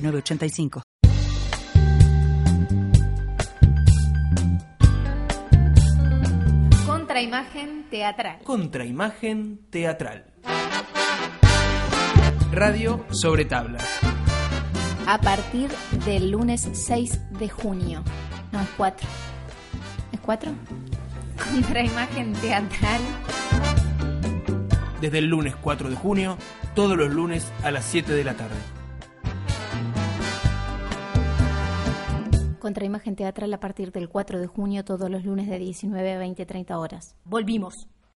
985. Contraimagen teatral. Contraimagen teatral. Radio sobre tablas. A partir del lunes 6 de junio. No, es 4. ¿Es 4? Contraimagen teatral. Desde el lunes 4 de junio, todos los lunes a las 7 de la tarde. Contraimagen teatral a partir del 4 de junio, todos los lunes de 19 a 20, 30 horas. Volvimos.